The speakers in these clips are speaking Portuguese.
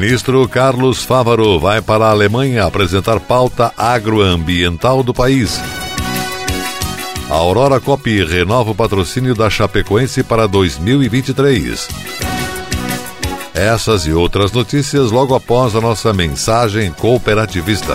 Ministro Carlos Fávaro vai para a Alemanha apresentar pauta agroambiental do país. A Aurora Cop renova o patrocínio da Chapecoense para 2023. Essas e outras notícias logo após a nossa mensagem cooperativista.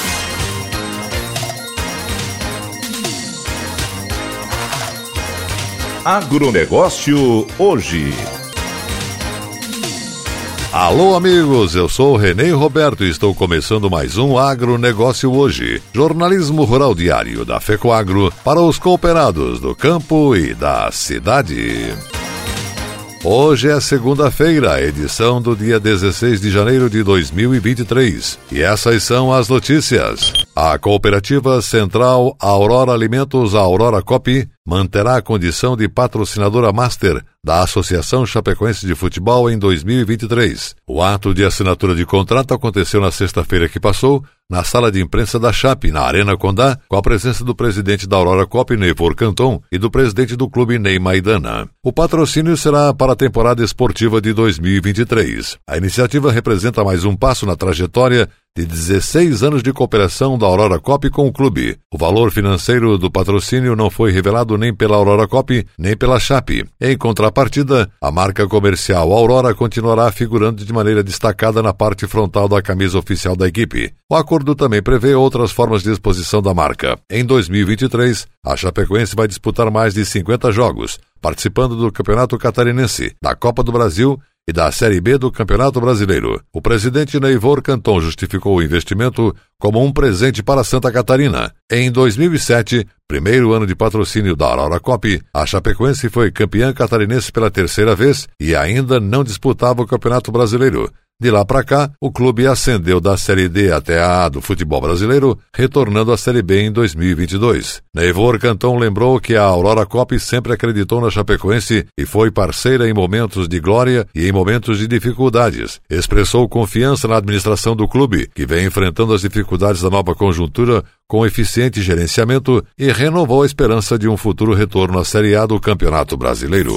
Agronegócio hoje. Alô, amigos, eu sou Renê Roberto e estou começando mais um Agronegócio hoje. Jornalismo Rural Diário da FECOAGRO para os cooperados do campo e da cidade. Hoje é segunda-feira, edição do dia 16 de janeiro de 2023. E essas são as notícias. A Cooperativa Central Aurora Alimentos Aurora Cop manterá a condição de patrocinadora master da Associação Chapecoense de Futebol em 2023. O ato de assinatura de contrato aconteceu na sexta-feira que passou, na sala de imprensa da Chape, na Arena Condá, com a presença do presidente da Aurora Cop, Neivor Canton, e do presidente do clube, Ney Maidana. O patrocínio será para a temporada esportiva de 2023. A iniciativa representa mais um passo na trajetória de 16 anos de cooperação da Aurora Cop com o clube. O valor financeiro do patrocínio não foi revelado nem pela Aurora Cop, nem pela Chape. Em contrapartida, a marca comercial Aurora continuará figurando de maneira destacada na parte frontal da camisa oficial da equipe. O acordo também prevê outras formas de exposição da marca. Em 2023, a Chapecoense vai disputar mais de 50 jogos, participando do Campeonato Catarinense, da Copa do Brasil e da Série B do Campeonato Brasileiro. O presidente Neivor Canton justificou o investimento como um presente para Santa Catarina. Em 2007, primeiro ano de patrocínio da Aurora Cop, a Chapecoense foi campeã catarinense pela terceira vez e ainda não disputava o Campeonato Brasileiro. De lá para cá, o clube ascendeu da Série D até a A do futebol brasileiro, retornando à Série B em 2022. Neivor Canton lembrou que a Aurora Cop sempre acreditou na Chapecoense e foi parceira em momentos de glória e em momentos de dificuldades. Expressou confiança na administração do clube, que vem enfrentando as dificuldades da nova conjuntura com eficiente gerenciamento e renovou a esperança de um futuro retorno à Série A do Campeonato Brasileiro.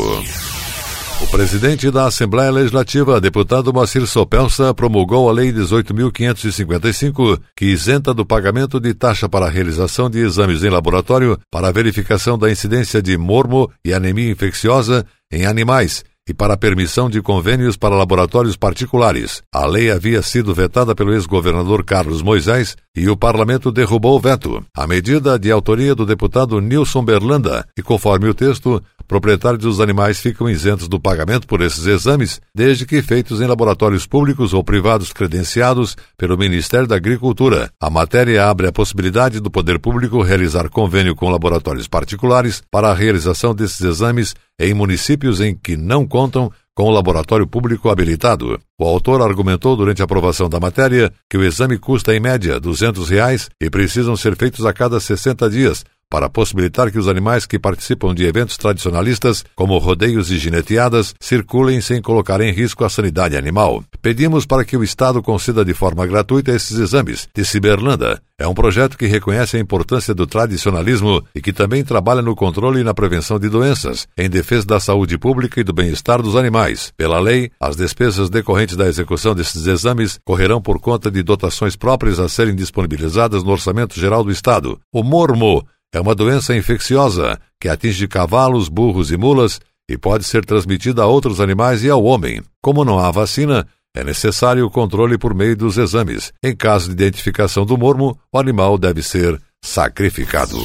O presidente da Assembleia Legislativa, deputado Moacir Sopelsa, promulgou a Lei 18.555, que isenta do pagamento de taxa para a realização de exames em laboratório para a verificação da incidência de mormo e anemia infecciosa em animais e para a permissão de convênios para laboratórios particulares. A lei havia sido vetada pelo ex-governador Carlos Moisés e o parlamento derrubou o veto. A medida de autoria do deputado Nilson Berlanda e conforme o texto, proprietários dos animais ficam isentos do pagamento por esses exames, desde que feitos em laboratórios públicos ou privados credenciados pelo Ministério da Agricultura. A matéria abre a possibilidade do poder público realizar convênio com laboratórios particulares para a realização desses exames em municípios em que não contam com o laboratório público habilitado. O autor argumentou durante a aprovação da matéria que o exame custa em média 200 reais e precisam ser feitos a cada 60 dias, para possibilitar que os animais que participam de eventos tradicionalistas, como rodeios e gineteadas, circulem sem colocar em risco a sanidade animal. Pedimos para que o Estado conceda de forma gratuita esses exames, disse Berlanda. É um projeto que reconhece a importância do tradicionalismo e que também trabalha no controle e na prevenção de doenças, em defesa da saúde pública e do bem-estar dos animais. Pela lei, as despesas decorrentes da execução desses exames correrão por conta de dotações próprias a serem disponibilizadas no Orçamento Geral do Estado. O mormo é uma doença infecciosa que atinge cavalos, burros e mulas e pode ser transmitida a outros animais e ao homem. Como não há vacina, é necessário o controle por meio dos exames. Em caso de identificação do mormo, o animal deve ser sacrificado.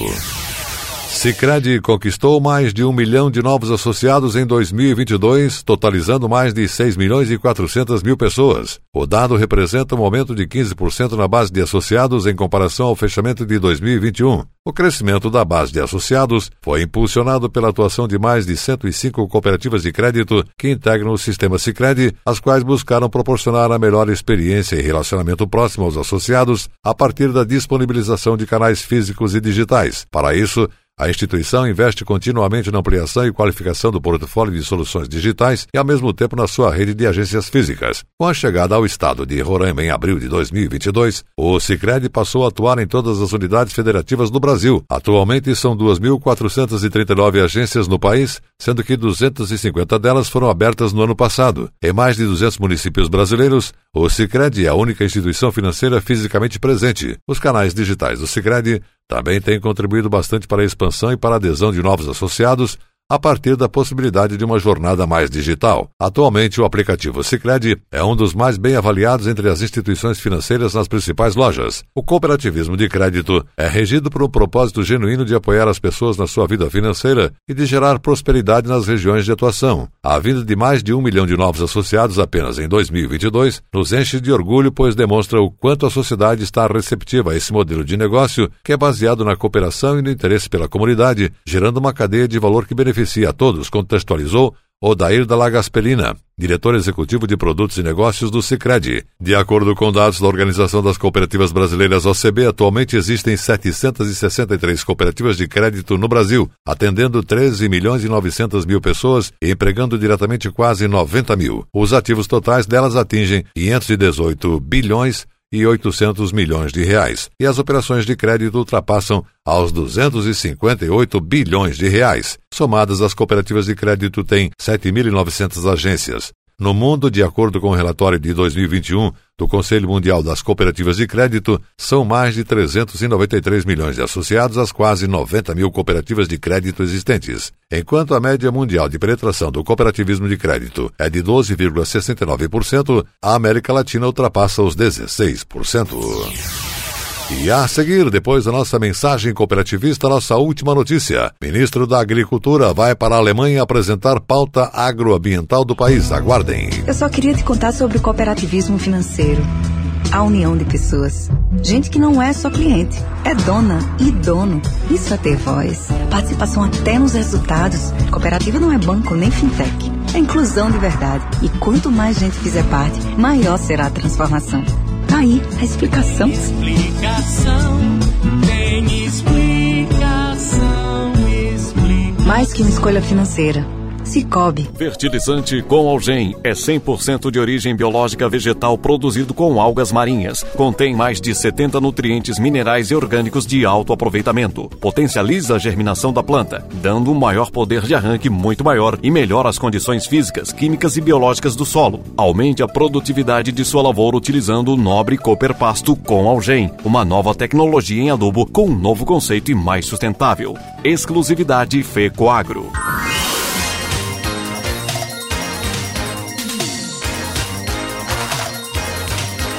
Sicredi conquistou mais de um milhão de novos associados em 2022, totalizando mais de 6 milhões e 400 mil pessoas. O dado representa um aumento de 15% na base de associados em comparação ao fechamento de 2021. O crescimento da base de associados foi impulsionado pela atuação de mais de 105 cooperativas de crédito que integram o sistema Sicredi, as quais buscaram proporcionar a melhor experiência e relacionamento próximo aos associados a partir da disponibilização de canais físicos e digitais. Para isso, a instituição investe continuamente na ampliação e qualificação do portfólio de soluções digitais e, ao mesmo tempo, na sua rede de agências físicas. Com a chegada ao estado de Roraima em abril de 2022, o Sicredi passou a atuar em todas as unidades federativas do Brasil. Atualmente, são 2.439 agências no país, sendo que 250 delas foram abertas no ano passado. Em mais de 200 municípios brasileiros, o Sicredi é a única instituição financeira fisicamente presente. Os canais digitais do Sicredi também têm contribuído bastante para a expansão e para a adesão de novos associados, a partir da possibilidade de uma jornada mais digital. Atualmente, o aplicativo Sicredi é um dos mais bem avaliados entre as instituições financeiras nas principais lojas. O cooperativismo de crédito é regido por um propósito genuíno de apoiar as pessoas na sua vida financeira e de gerar prosperidade nas regiões de atuação. A vinda de mais de um milhão de novos associados apenas em 2022 nos enche de orgulho, pois demonstra o quanto a sociedade está receptiva a esse modelo de negócio que é baseado na cooperação e no interesse pela comunidade, gerando uma cadeia de valor que beneficia beneficia a todos, contextualizou Odair Dalla Gasperina, diretor executivo de produtos e negócios do Sicredi. De acordo com dados da Organização das Cooperativas Brasileiras OCB, atualmente existem 763 cooperativas de crédito no Brasil, atendendo 13 milhões e 900 mil pessoas e empregando diretamente quase 90 mil. Os ativos totais delas atingem 518 bilhões e 800 milhões de reais, e as operações de crédito ultrapassam aos 258 bilhões de reais. Somadas, as cooperativas de crédito têm 7.900 agências, no mundo, de acordo com o relatório de 2021 do Conselho Mundial das Cooperativas de Crédito, são mais de 393 milhões de associados às quase 90 mil cooperativas de crédito existentes, enquanto a média mundial de penetração do cooperativismo de crédito é de 12,69%, a América Latina ultrapassa os 16%. E a seguir, depois da nossa mensagem cooperativista, nossa última notícia. Ministro da Agricultura vai para a Alemanha apresentar pauta agroambiental do país. Aguardem. Eu só queria te contar sobre o cooperativismo financeiro. A união de pessoas. Gente que não é só cliente, é dona e dono. Isso é ter voz. Participação até nos resultados. Cooperativa não é banco nem fintech. É inclusão de verdade. E quanto mais gente fizer parte, maior será a transformação. Tá aí a explicação. Explicação, tem explicação, explicação. Mais que uma escolha financeira Cicobi. Fertilizante com Algem é 100% de origem biológica vegetal produzido com algas marinhas. Contém mais de 70 nutrientes minerais e orgânicos de alto aproveitamento. Potencializa a germinação da planta, dando um maior poder de arranque muito maior e melhora as condições físicas, químicas e biológicas do solo. Aumente a produtividade de sua lavoura utilizando o nobre Cooper Pasto com Algem, uma nova tecnologia em adubo com um novo conceito e mais sustentável. Exclusividade FECOAGRO.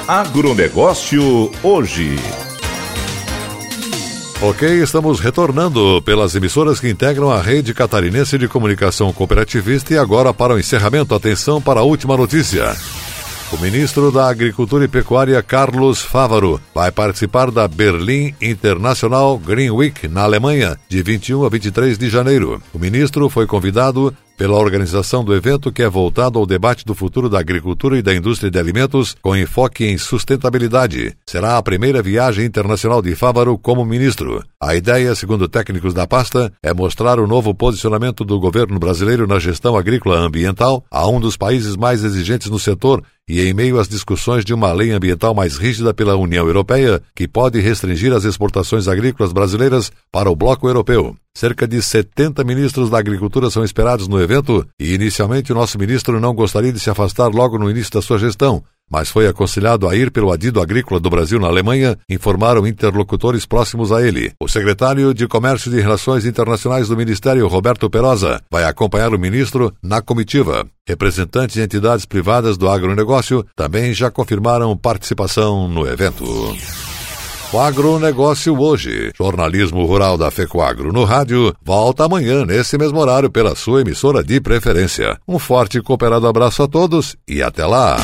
Agronegócio hoje. Ok, estamos retornando pelas emissoras que integram a rede catarinense de comunicação cooperativista e agora para o encerramento, atenção para a última notícia. O ministro da Agricultura e Pecuária, Carlos Fávaro, vai participar da Berlim International Green Week, na Alemanha, de 21 a 23 de janeiro. O ministro foi convidado pela organização do evento que é voltado ao debate do futuro da agricultura e da indústria de alimentos com enfoque em sustentabilidade. Será a primeira viagem internacional de Fávaro como ministro. A ideia, segundo técnicos da pasta, é mostrar o novo posicionamento do governo brasileiro na gestão agrícola ambiental a um dos países mais exigentes no setor e em meio às discussões de uma lei ambiental mais rígida pela União Europeia, que pode restringir as exportações agrícolas brasileiras para o bloco europeu. Cerca de 70 ministros da Agricultura são esperados no evento e, inicialmente, o nosso ministro não gostaria de se afastar logo no início da sua gestão, mas foi aconselhado a ir pelo Adido Agrícola do Brasil na Alemanha, informaram interlocutores próximos a ele. O secretário de Comércio e Relações Internacionais do Ministério, Roberto Perosa, vai acompanhar o ministro na comitiva. Representantes de entidades privadas do agronegócio também já confirmaram participação no evento. O agronegócio hoje. Jornalismo rural da FECOAGRO no rádio. Volta amanhã, nesse mesmo horário, pela sua emissora de preferência. Um forte e cooperado abraço a todos e até lá.